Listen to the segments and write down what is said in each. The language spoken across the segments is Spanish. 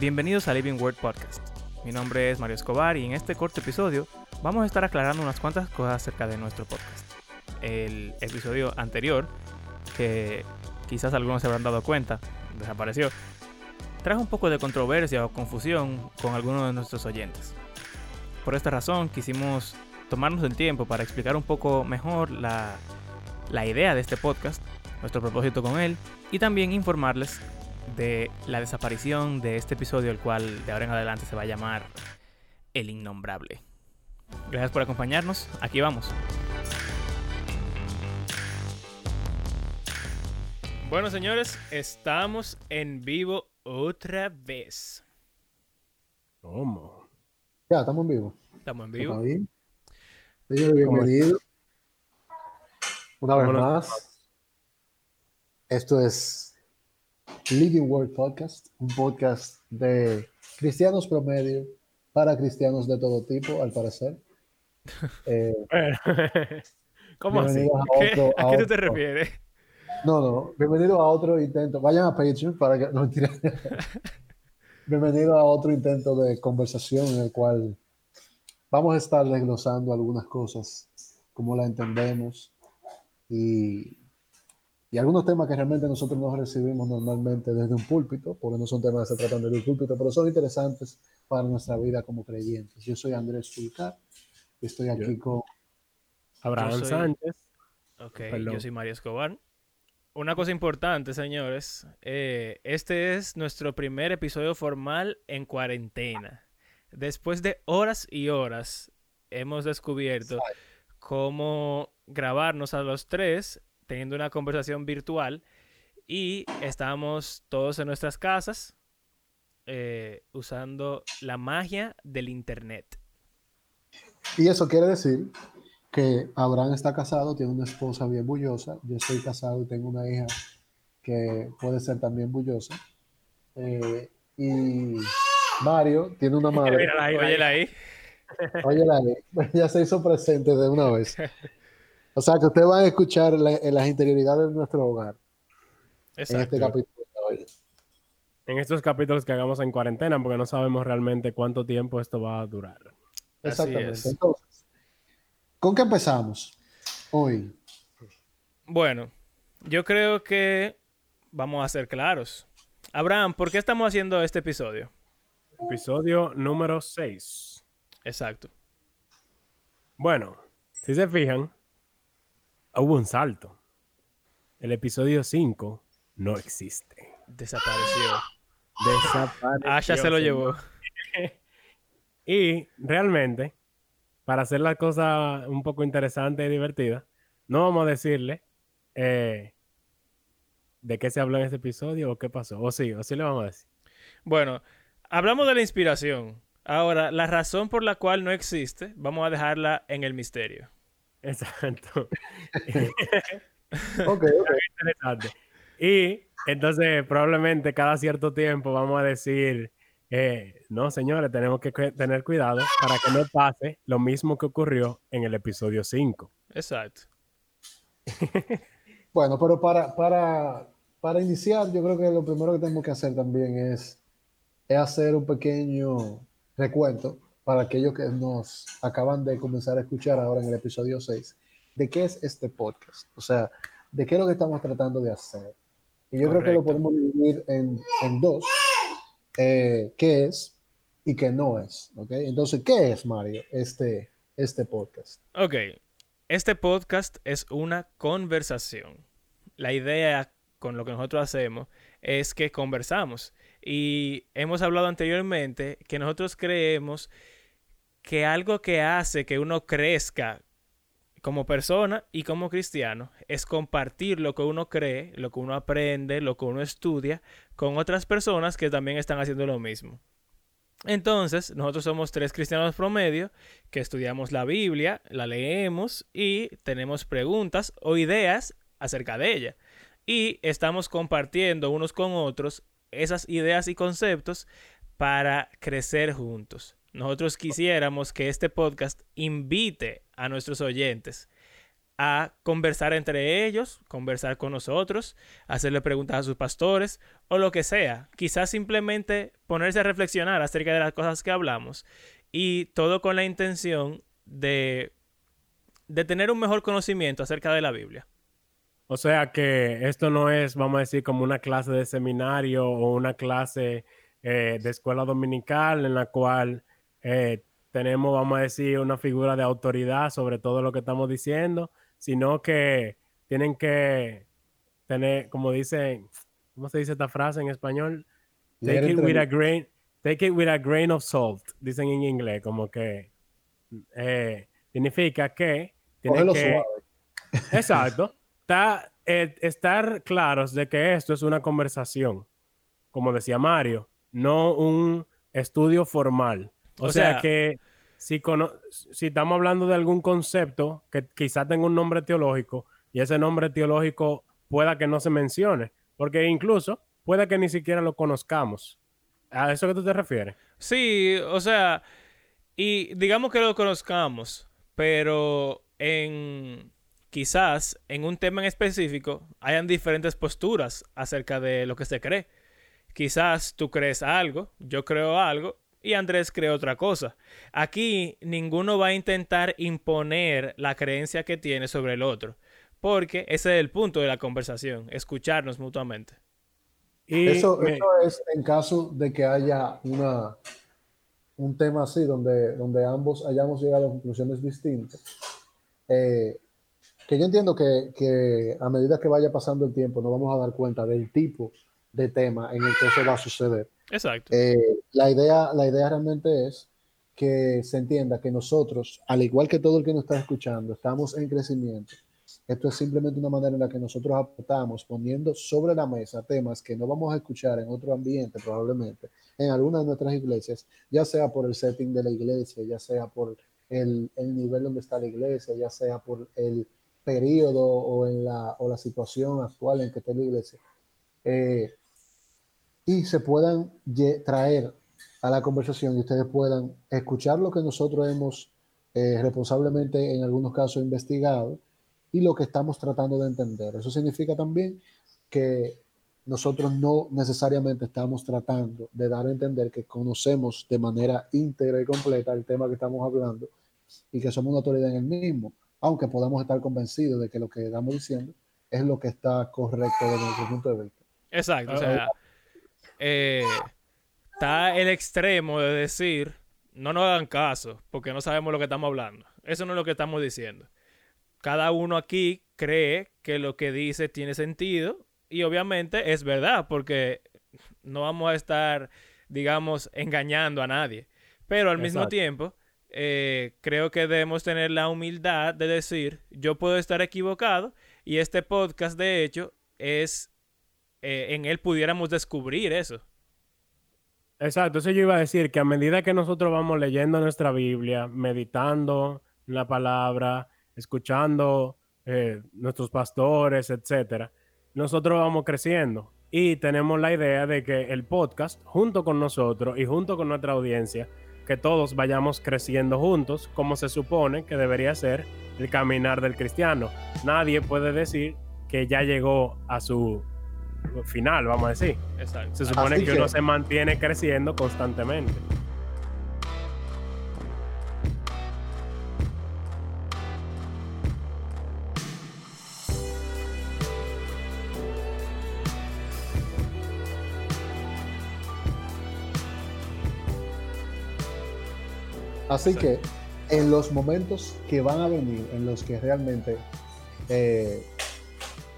Bienvenidos a Living Word Podcast. Mi nombre es Mario Escobar y en este corto episodio vamos a estar aclarando unas cuantas cosas acerca de nuestro podcast. El episodio anterior, que quizás algunos se habrán dado cuenta, desapareció, trajo un poco de controversia o confusión con algunos de nuestros oyentes. Por esta razón quisimos tomarnos el tiempo para explicar un poco mejor la, la idea de este podcast, nuestro propósito con él y también informarles de la desaparición de este episodio, el cual de ahora en adelante se va a llamar El Innombrable. Gracias por acompañarnos, aquí vamos. Bueno, señores, estamos en vivo otra vez. ¿Cómo? Ya, estamos en vivo. Estamos en ¿Está vivo. bien? Bienvenido. Una vez más. Esto es Living Word Podcast, un podcast de cristianos promedio para cristianos de todo tipo, al parecer. Eh, Bueno, ¿Cómo así? a ¿Qué- otro- ¿A qué tú te otro- refieres? No, no, bienvenido a otro intento. Vayan a Patreon para que no mentira. Bienvenido a otro intento de conversación en el cual vamos a estar desglosando algunas cosas, como la entendemos, y, y algunos temas que realmente nosotros no recibimos normalmente desde un púlpito, porque no son temas que se tratan desde un púlpito, pero son interesantes para nuestra vida como creyentes. Yo soy Andrés Fulcar y estoy aquí con Abraham soy- Sánchez. Ok, Perdón. yo soy Mario Escobar. Una cosa importante, señores. eh, este es nuestro primer episodio formal en cuarentena. Después de horas y horas, hemos descubierto cómo grabarnos a los tres teniendo una conversación virtual y estamos todos en nuestras casas eh, usando la magia del internet. Y eso quiere decir que Abraham está casado, tiene una esposa bien bullosa. Yo estoy casado y tengo una hija que puede ser también bullosa. Eh, y Mario tiene una madre. Mírala ahí, Óyela ahí. Óyela ahí, ya se hizo presente de una vez. O sea que ustedes van a escuchar la- en las interioridades de nuestro hogar en Exacto. este capítulo. de hoy. En estos capítulos que hagamos en cuarentena, porque no sabemos realmente cuánto tiempo esto va a durar. Así Exactamente. es. Entonces, ¿con qué empezamos hoy? Bueno, yo creo que vamos a ser claros. Abraham, ¿por qué estamos haciendo este episodio? Episodio número 6. Exacto. Bueno, si se fijan, hubo un salto. El episodio 5 no existe. Desapareció. Desapareció. Asha se lo llevó. Y realmente, para hacer la cosa un poco interesante y divertida, no vamos a decirle eh, de qué se habló en este episodio o qué pasó. O sí, o sí le vamos a decir. Bueno, hablamos de la inspiración. Ahora, la razón por la cual no existe, vamos a dejarla en el misterio. Exacto. Ok, ok. Interesante. Y entonces probablemente cada cierto tiempo vamos a decir, eh, no señores, tenemos que cu- tener cuidado para que no pase lo mismo que ocurrió en el episodio 5. Exacto. Bueno, pero para, para, para iniciar, yo creo que lo primero que tenemos que hacer también es, es hacer un pequeño recuento para aquellos que nos acaban de comenzar a escuchar ahora en el episodio 6, de qué es este podcast, o sea, de qué es lo que estamos tratando de hacer. Y yo creo que lo podemos dividir en, en dos, eh, qué es y qué no es, ¿ok? Entonces, ¿qué es, Mario, este, este podcast? Ok. Este podcast es una conversación. La idea con lo que nosotros hacemos es que conversamos. Y hemos hablado anteriormente que nosotros creemos que algo que hace que uno crezca como persona y como cristiano es compartir lo que uno cree, lo que uno aprende, lo que uno estudia con otras personas que también están haciendo lo mismo. Entonces, nosotros somos tres cristianos promedio que estudiamos la Biblia, la leemos y tenemos preguntas o ideas acerca de ella. Y estamos compartiendo unos con otros esas ideas y conceptos para crecer juntos. Nosotros quisiéramos que este podcast invite a nuestros oyentes a conversar entre ellos, conversar con nosotros, hacerle preguntas a sus pastores o lo que sea. Quizás simplemente ponerse a reflexionar acerca de las cosas que hablamos y todo con la intención de, de tener un mejor conocimiento acerca de la Biblia. O sea que esto no es, vamos a decir, como una clase de seminario o una clase eh, de escuela dominical en la cual eh, tenemos, vamos a decir, una figura de autoridad sobre todo lo que estamos diciendo, sino que tienen que tener, como dice, ¿cómo se dice esta frase en español? Take it with a grain, take it with a grain of salt, dicen en inglés, como que eh, significa que tienen que, exacto, está, eh, estar claros de que esto es una conversación, como decía Mario, no un estudio formal. O, sea que si, si estamos hablando de algún concepto que quizá tenga un nombre teológico y ese nombre teológico pueda que no se mencione, porque incluso puede que ni siquiera lo conozcamos. ¿A eso que tú te refieres? Sí, o sea, y digamos que lo conozcamos, pero en quizás en un tema en específico hayan diferentes posturas acerca de lo que se cree. Quizás tú crees algo, yo creo algo y Andrés cree otra cosa. Aquí ninguno va a intentar imponer la creencia que tiene sobre el otro, porque ese es el punto de la conversación, escucharnos mutuamente. Y eso, es en caso de que haya una, un tema así, donde, donde ambos hayamos llegado a conclusiones distintas. Eh, que yo entiendo que, que, a medida que vaya pasando el tiempo nos vamos a dar cuenta del tipo de tema en el que eso va a suceder. Exacto. Eh, la, idea, la idea realmente es que se entienda que nosotros, al igual que todo el que nos está escuchando, estamos en crecimiento. Esto es simplemente una manera en la que nosotros aportamos poniendo sobre la mesa temas que no vamos a escuchar en otro ambiente probablemente, en alguna de nuestras iglesias, ya sea por el setting de la iglesia, ya sea por el, el nivel donde está la iglesia, ya sea por el periodo o en la, o la situación actual en que está la iglesia. Eh, y se puedan traer a la conversación y ustedes puedan escuchar lo que nosotros hemos eh, responsablemente en algunos casos investigado y lo que estamos tratando de entender. Eso significa también que nosotros no necesariamente estamos tratando de dar a entender que conocemos de manera íntegra y completa el tema que estamos hablando y que somos una autoridad en el mismo, aunque podamos estar convencidos de que lo que estamos diciendo es lo que está correcto desde nuestro punto de vista. Exacto, o sea, eh, está el extremo de decir, no nos hagan caso, porque no sabemos lo que estamos hablando. Eso no es lo que estamos diciendo. Cada uno aquí cree que lo que dice tiene sentido y obviamente es verdad, porque no vamos a estar, digamos, engañando a nadie. Pero al mismo tiempo, eh, creo que debemos tener la humildad de decir, yo puedo estar equivocado y este podcast, de hecho, es eh, en él pudiéramos descubrir eso. Exacto, eso yo iba a decir que a medida que nosotros vamos leyendo nuestra Biblia, meditando la palabra, escuchando eh, nuestros pastores, etcétera, nosotros vamos creciendo y tenemos la idea de que el podcast, junto con nosotros y junto con nuestra audiencia, que todos vayamos creciendo juntos, como se supone que debería ser el caminar del cristiano. Nadie puede decir que ya llegó a su final, vamos a decir. Se supone que, uno se mantiene creciendo constantemente. Así que en los momentos que van a venir, en los que realmente eh,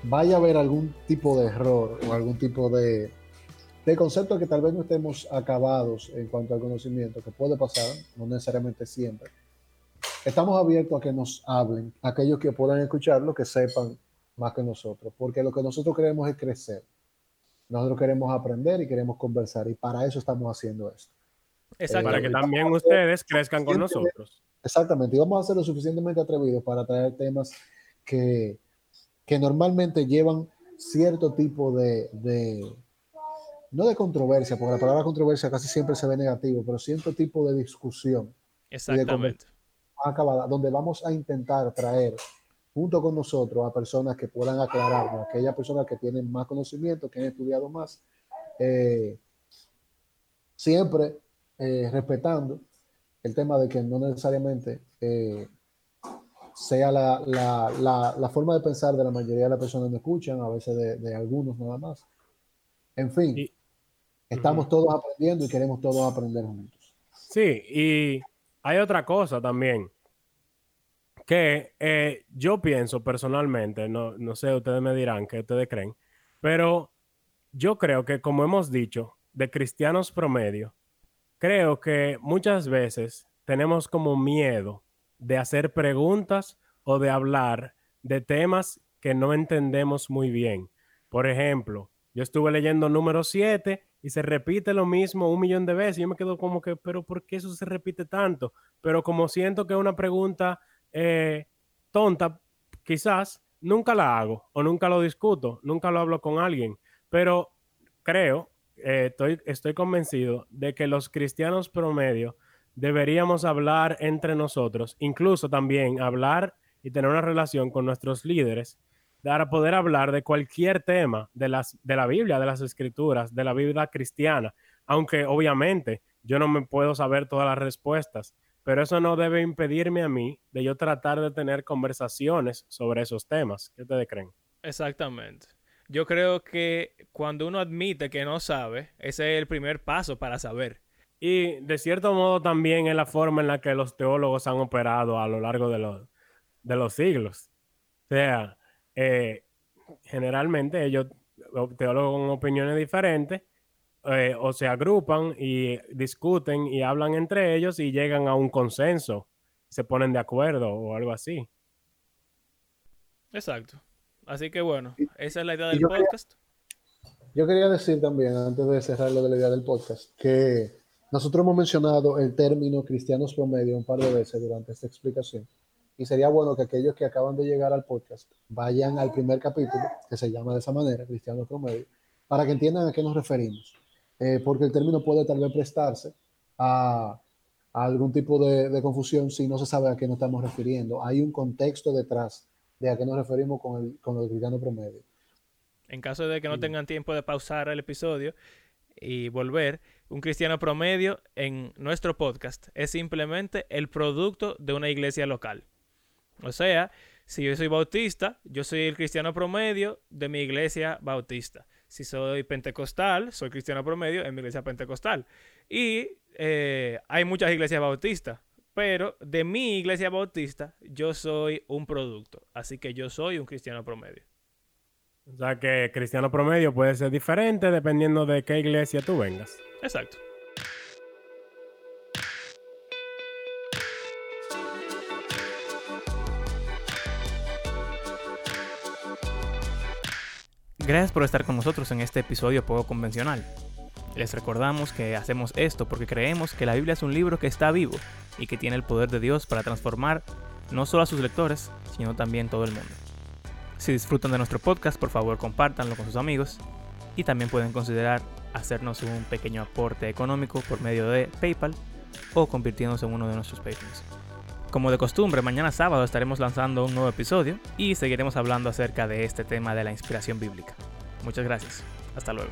vaya a haber algún tipo de error o algún tipo de, de concepto que tal vez no estemos acabados en cuanto al conocimiento, que puede pasar, no necesariamente siempre. Estamos abiertos a que nos hablen, aquellos que puedan escucharlo, que sepan más que nosotros, porque lo que nosotros queremos es crecer. Nosotros queremos aprender y queremos conversar, y para eso estamos haciendo esto. Exacto, para que también ustedes crezcan con nosotros. Exactamente, y vamos a ser lo suficientemente atrevidos para traer temas que, que normalmente llevan cierto tipo de, no de controversia, porque la palabra controversia casi siempre se ve negativo, pero cierto tipo de discusión. Exactamente. acabada, donde vamos a intentar traer junto con nosotros a personas que puedan aclararnos, aquellas personas que tienen más conocimiento, que han estudiado más, eh, siempre eh, respetando el tema de que no necesariamente eh, sea la, la, la, la, forma de pensar de la mayoría de las personas que escuchan, a veces de, de algunos nada más. En fin, y, estamos uh -huh. todos aprendiendo y queremos todos aprender juntos. Sí, y hay otra cosa también que eh, yo pienso personalmente, no, no sé, ustedes me dirán qué ustedes creen, pero yo creo que como hemos dicho, de cristianos promedio, creo que muchas veces tenemos como miedo de hacer preguntas o de hablar de temas que no entendemos muy bien. Por ejemplo, yo estuve leyendo número 7 y se repite lo mismo un millón de veces. Yo me quedo como que, pero ¿por qué eso se repite tanto? Pero como siento que es una pregunta eh, tonta, quizás nunca la hago o nunca lo discuto, nunca lo hablo con alguien. Pero creo, eh, estoy, convencido de que los cristianos promedio deberíamos hablar entre nosotros, incluso también hablar y tener una relación con nuestros líderes para poder hablar de cualquier tema de, las, de la Biblia, de las escrituras, de la Biblia cristiana, aunque obviamente yo no me puedo saber todas las respuestas, pero eso no debe impedirme a mí de yo tratar de tener conversaciones sobre esos temas. ¿Qué ustedes creen? Exactamente. Yo creo que cuando uno admite que no sabe, ese es el primer paso para saber. Y de cierto modo también es la forma en la que los teólogos han operado a lo largo de los, de los siglos. O sea, eh, generalmente ellos, los teólogos con opiniones diferentes, eh, o se agrupan y discuten y hablan entre ellos y llegan a un consenso, se ponen de acuerdo o algo así. Exacto. Así que bueno, esa es la idea del yo podcast. Quería, yo quería decir también, antes de cerrar lo de la idea del podcast, que nosotros hemos mencionado el término cristianos promedio un par de veces durante esta explicación. Y sería bueno que aquellos que acaban de llegar al podcast vayan al primer capítulo, que se llama de esa manera, cristianos promedio, para que entiendan a qué nos referimos. Eh, porque el término puede tal vez prestarse a, a algún tipo de, de, confusión si no se sabe a qué nos estamos refiriendo. Hay un contexto detrás de a qué nos referimos con el, con el cristiano promedio. En caso de que no tengan tiempo de pausar el episodio y volver, un cristiano promedio en nuestro podcast es simplemente el producto de una iglesia local. O sea, si yo soy bautista, yo soy el cristiano promedio de mi iglesia bautista. Si soy pentecostal, soy cristiano promedio en mi iglesia pentecostal. Y eh, hay muchas iglesias bautistas, pero de mi iglesia bautista yo soy un producto. Así que yo soy un cristiano promedio. O sea que cristiano promedio puede ser diferente dependiendo de qué iglesia tú vengas. Exacto. Gracias por estar con nosotros en este episodio poco convencional. Les recordamos que hacemos esto porque creemos que la Biblia es un libro que está vivo y que tiene el poder de Dios para transformar no solo a sus lectores, sino también todo el mundo. Si disfrutan de nuestro podcast, por favor compártanlo con sus amigos y también pueden considerar hacernos un pequeño aporte económico por medio de PayPal o convirtiéndose en uno de nuestros Patreons. Como de costumbre, mañana sábado estaremos lanzando un nuevo episodio y seguiremos hablando acerca de este tema de la inspiración bíblica. Muchas gracias. Hasta luego.